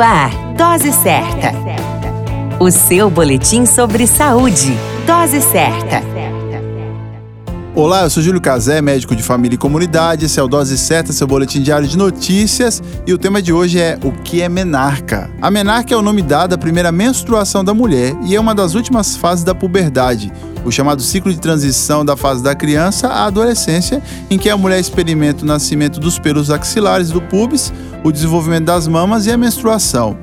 Ar, Dose Certa. O seu boletim sobre saúde. Dose Certa. Olá, eu sou Júlio Cazé, médico de família e comunidade. Esse é o Dose Certa, seu boletim diário de notícias. E o tema de hoje é o que é menarca. A menarca é o nome dado à primeira menstruação da mulher e é uma das últimas fases da puberdade, o chamado ciclo de transição da fase da criança à adolescência, em que a mulher experimenta o nascimento dos pelos axilares do pubis, o desenvolvimento das mamas e a menstruação.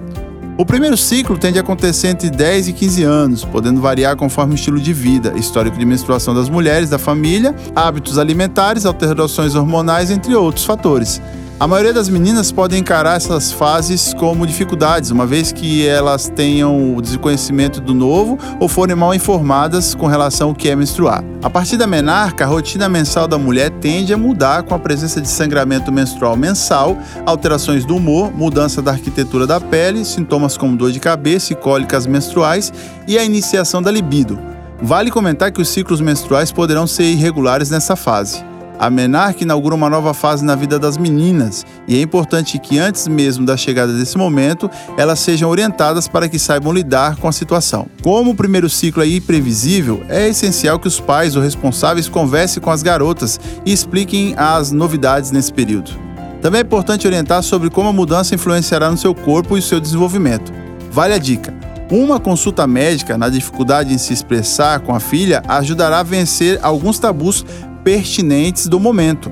O primeiro ciclo tende a acontecer entre 10 e 15 anos, podendo variar conforme o estilo de vida, histórico de menstruação das mulheres, da família, hábitos alimentares, alterações hormonais, entre outros fatores. A maioria das meninas podem encarar essas fases como dificuldades, uma vez que elas tenham o desconhecimento do novo ou forem mal informadas com relação ao que é menstruar. A partir da menarca, a rotina mensal da mulher tende a mudar com a presença de sangramento menstrual mensal, alterações do humor, mudança da arquitetura da pele, sintomas como dor de cabeça e cólicas menstruais e a iniciação da libido. Vale comentar que os ciclos menstruais poderão ser irregulares nessa fase. A menarca inaugura uma nova fase na vida das meninas e é importante que antes mesmo da chegada desse momento, elas sejam orientadas para que saibam lidar com a situação. Como o primeiro ciclo é imprevisível, é essencial que os pais ou responsáveis conversem com as garotas e expliquem as novidades nesse período. Também é importante orientar sobre como a mudança influenciará no seu corpo e seu desenvolvimento. Vale a dica: uma consulta médica na dificuldade em se expressar com a filha ajudará a vencer alguns tabus pertinentes do momento.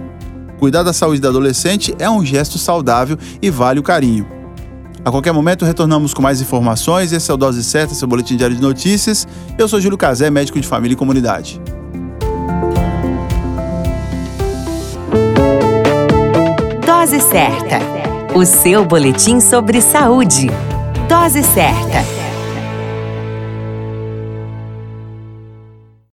Cuidar da saúde da adolescente é um gesto saudável e vale o carinho. A qualquer momento retornamos com mais informações. Esse é o Dose Certa, seu boletim diário de notícias. Eu sou Júlio Cazé, médico de família e comunidade. Dose Certa, o seu boletim sobre saúde. Dose Certa.